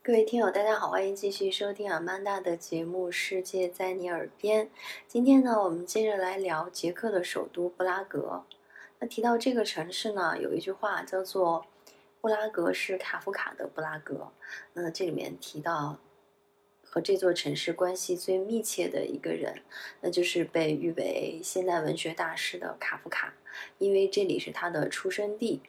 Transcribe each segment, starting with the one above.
各位听友，大家好，欢迎继续收听阿曼达的节目《世界在你耳边》。今天呢，我们接着来聊捷克的首都布拉格。那提到这个城市呢，有一句话叫做“布拉格是卡夫卡的布拉格”。那这里面提到和这座城市关系最密切的一个人，那就是被誉为现代文学大师的卡夫卡，因为这里是他的出生地。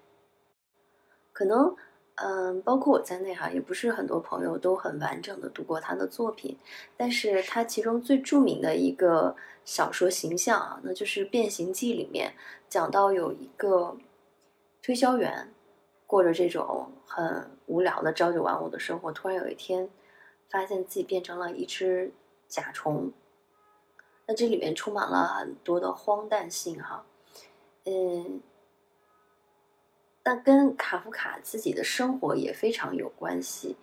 可能。嗯，包括我在内哈，也不是很多朋友都很完整的读过他的作品，但是他其中最著名的一个小说形象啊，那就是《变形记》里面讲到有一个推销员，过着这种很无聊的朝九晚五的生活，突然有一天发现自己变成了一只甲虫，那这里面充满了很多的荒诞性哈，嗯。那跟卡夫卡自己的生活也非常有关系。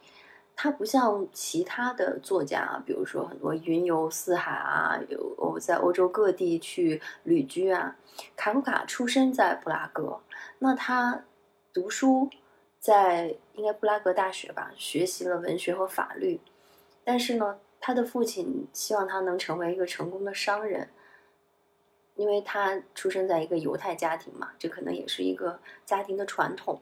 他不像其他的作家，比如说很多云游四海啊，有我在欧洲各地去旅居啊。卡夫卡出生在布拉格，那他读书在应该布拉格大学吧，学习了文学和法律。但是呢，他的父亲希望他能成为一个成功的商人。因为他出生在一个犹太家庭嘛，这可能也是一个家庭的传统。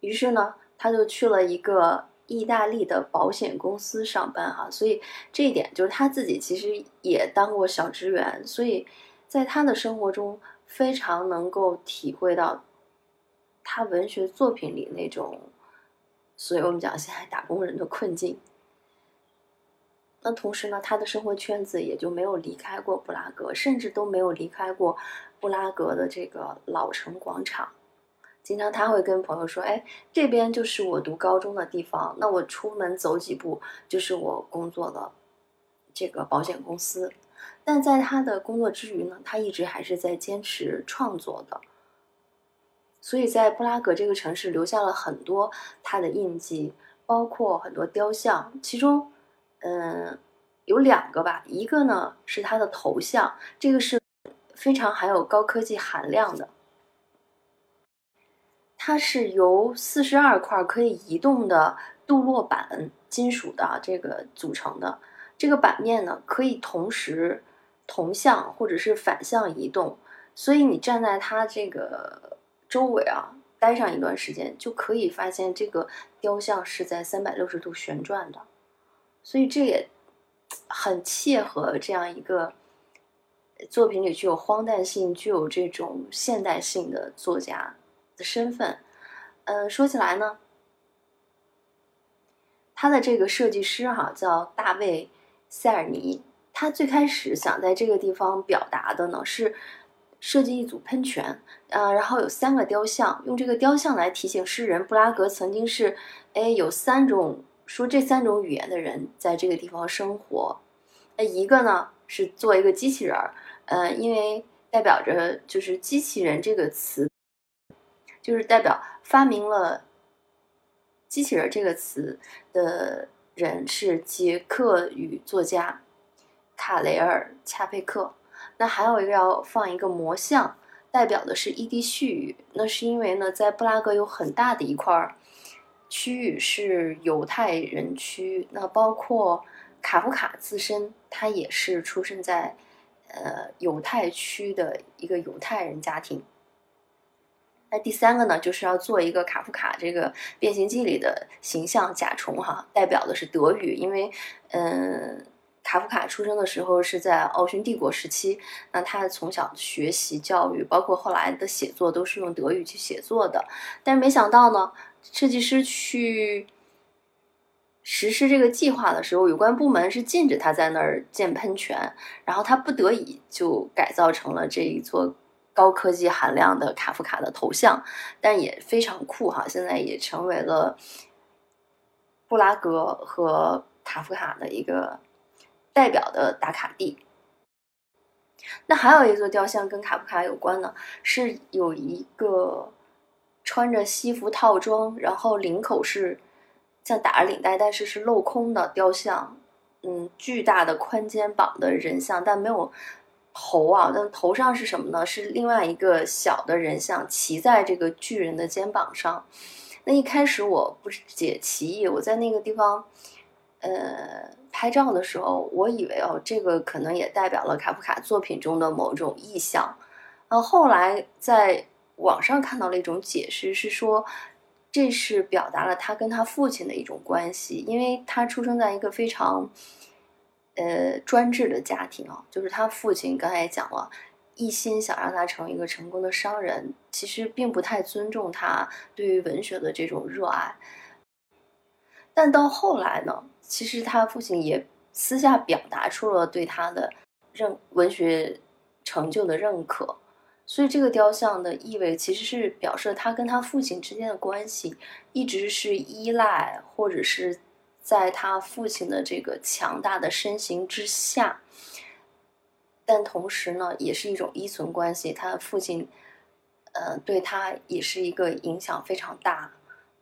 于是呢，他就去了一个意大利的保险公司上班哈。所以这一点就是他自己其实也当过小职员，所以在他的生活中非常能够体会到他文学作品里那种，所以我们讲现在打工人的困境。那同时呢，他的生活圈子也就没有离开过布拉格，甚至都没有离开过布拉格的这个老城广场。经常他会跟朋友说：“哎，这边就是我读高中的地方。那我出门走几步就是我工作的这个保险公司。”但在他的工作之余呢，他一直还是在坚持创作的。所以在布拉格这个城市留下了很多他的印记，包括很多雕像，其中。嗯，有两个吧，一个呢是它的头像，这个是非常含有高科技含量的，它是由四十二块可以移动的镀铬板金属的这个组成的，这个板面呢可以同时同向或者是反向移动，所以你站在它这个周围啊，待上一段时间，就可以发现这个雕像是在三百六十度旋转的。所以这也很切合这样一个作品里具有荒诞性、具有这种现代性的作家的身份。嗯，说起来呢，他的这个设计师哈叫大卫·塞尔尼，他最开始想在这个地方表达的呢是设计一组喷泉，呃，然后有三个雕像，用这个雕像来提醒世人，布拉格曾经是，哎，有三种。说这三种语言的人在这个地方生活，那一个呢是做一个机器人儿，呃，因为代表着就是机器人这个词，就是代表发明了机器人这个词的人是捷克语作家卡雷尔恰佩克。那还有一个要放一个魔像，代表的是伊地絮语，那是因为呢在布拉格有很大的一块儿。区域是犹太人区，那包括卡夫卡自身，他也是出生在呃犹太区的一个犹太人家庭。那第三个呢，就是要做一个卡夫卡这个《变形记》里的形象甲虫哈，代表的是德语，因为嗯，卡夫卡出生的时候是在奥匈帝国时期，那他从小学习教育，包括后来的写作都是用德语去写作的，但是没想到呢。设计师去实施这个计划的时候，有关部门是禁止他在那儿建喷泉，然后他不得已就改造成了这一座高科技含量的卡夫卡的头像，但也非常酷哈！现在也成为了布拉格和卡夫卡的一个代表的打卡地。那还有一座雕像跟卡夫卡有关呢，是有一个。穿着西服套装，然后领口是像打着领带，但是是镂空的雕像，嗯，巨大的宽肩膀的人像，但没有头啊，但头上是什么呢？是另外一个小的人像骑在这个巨人的肩膀上。那一开始我不解其意，我在那个地方，呃，拍照的时候，我以为哦，这个可能也代表了卡夫卡作品中的某种意象。呃，后来在网上看到了一种解释，是说这是表达了他跟他父亲的一种关系，因为他出生在一个非常，呃，专制的家庭啊，就是他父亲刚才也讲了。一心想让他成为一个成功的商人，其实并不太尊重他对于文学的这种热爱。但到后来呢，其实他父亲也私下表达出了对他的认文学成就的认可。所以这个雕像的意味其实是表示他跟他父亲之间的关系一直是依赖，或者是在他父亲的这个强大的身形之下。但同时呢，也是一种依存关系。他的父亲，呃，对他也是一个影响非常大，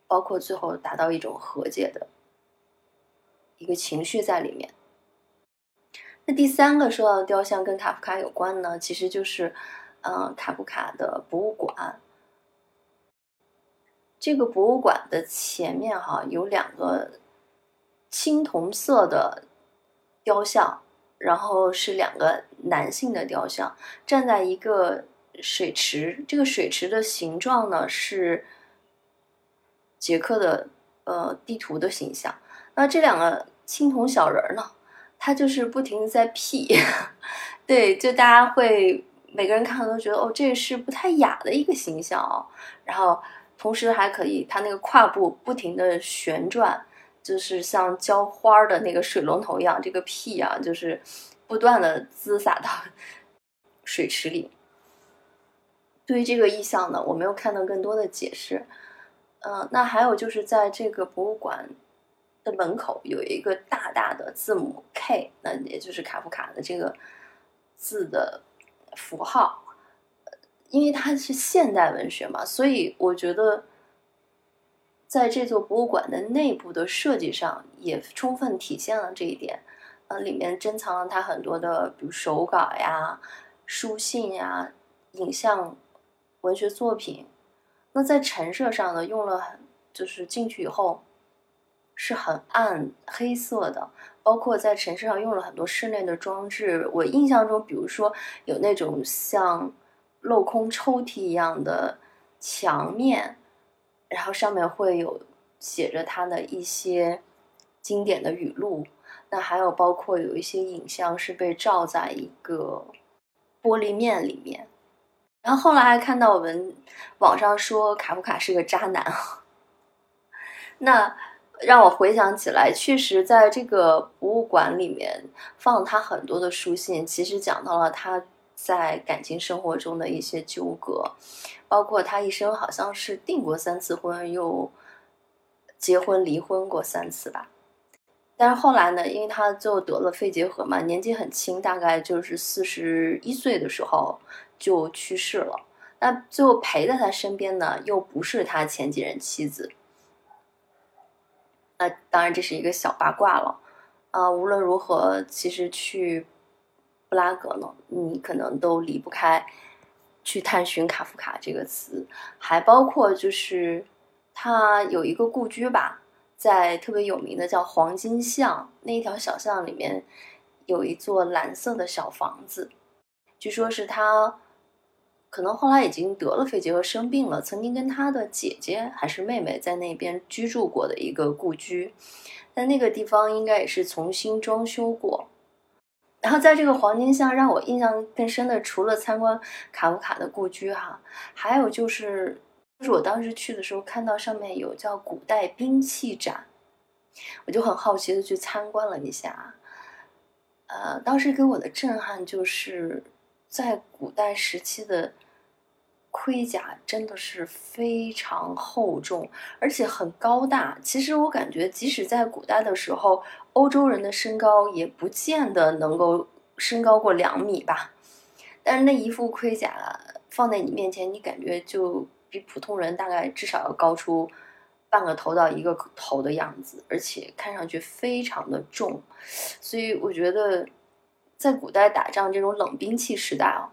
包括最后达到一种和解的一个情绪在里面。那第三个说到的雕像跟卡夫卡有关呢，其实就是，嗯，卡夫卡的博物馆。这个博物馆的前面哈有两个青铜色的雕像。然后是两个男性的雕像站在一个水池，这个水池的形状呢是捷克的呃地图的形象。那这两个青铜小人呢，他就是不停的在 P，对，就大家会每个人看了都觉得哦，这是不太雅的一个形象哦。然后同时还可以，他那个胯部不停的旋转。就是像浇花的那个水龙头一样，这个屁啊，就是不断的滋洒到水池里。对于这个意象呢，我没有看到更多的解释。嗯，那还有就是在这个博物馆的门口有一个大大的字母 K，那也就是卡夫卡的这个字的符号。因为它是现代文学嘛，所以我觉得。在这座博物馆的内部的设计上，也充分体现了这一点。呃，里面珍藏了他很多的，比如手稿呀、书信呀、影像、文学作品。那在陈设上呢，用了很，就是进去以后是很暗黑色的，包括在城市上用了很多室内的装置。我印象中，比如说有那种像镂空抽屉一样的墙面。然后上面会有写着他的一些经典的语录，那还有包括有一些影像是被照在一个玻璃面里面。然后后来还看到我们网上说卡夫卡是个渣男，那让我回想起来，确实在这个博物馆里面放他很多的书信，其实讲到了他。在感情生活中的一些纠葛，包括他一生好像是订过三次婚，又结婚离婚过三次吧。但是后来呢，因为他最后得了肺结核嘛，年纪很轻，大概就是四十一岁的时候就去世了。那最后陪在他身边呢，又不是他前几任妻子。那当然这是一个小八卦了。啊，无论如何，其实去。布拉格呢，你可能都离不开去探寻卡夫卡这个词，还包括就是他有一个故居吧，在特别有名的叫黄金巷那一条小巷里面，有一座蓝色的小房子，据说是他可能后来已经得了肺结核生病了，曾经跟他的姐姐还是妹妹在那边居住过的一个故居，但那个地方应该也是重新装修过。然后在这个黄金巷，让我印象更深的，除了参观卡夫卡的故居哈，还有就是，就是我当时去的时候看到上面有叫古代兵器展，我就很好奇的去参观了一下。呃，当时给我的震撼就是在古代时期的。盔甲真的是非常厚重，而且很高大。其实我感觉，即使在古代的时候，欧洲人的身高也不见得能够身高过两米吧。但是那一副盔甲放在你面前，你感觉就比普通人大概至少要高出半个头到一个头的样子，而且看上去非常的重。所以我觉得，在古代打仗这种冷兵器时代啊。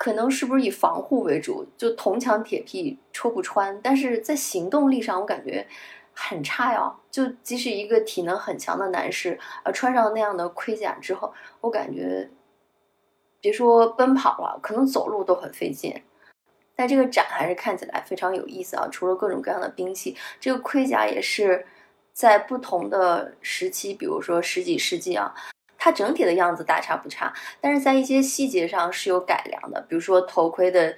可能是不是以防护为主，就铜墙铁壁戳不穿，但是在行动力上我感觉很差呀。就即使一个体能很强的男士，呃，穿上那样的盔甲之后，我感觉别说奔跑了，可能走路都很费劲。但这个展还是看起来非常有意思啊！除了各种各样的兵器，这个盔甲也是在不同的时期，比如说十几世纪啊。它整体的样子大差不差，但是在一些细节上是有改良的，比如说头盔的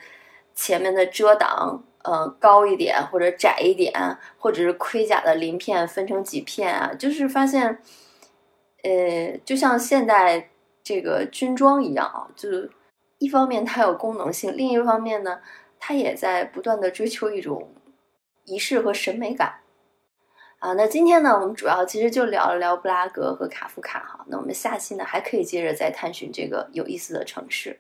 前面的遮挡，呃，高一点或者窄一点，或者是盔甲的鳞片分成几片啊，就是发现，呃，就像现代这个军装一样啊，就是一方面它有功能性，另一方面呢，它也在不断的追求一种仪式和审美感。啊，那今天呢，我们主要其实就聊了聊布拉格和卡夫卡哈。那我们下期呢，还可以接着再探寻这个有意思的城市。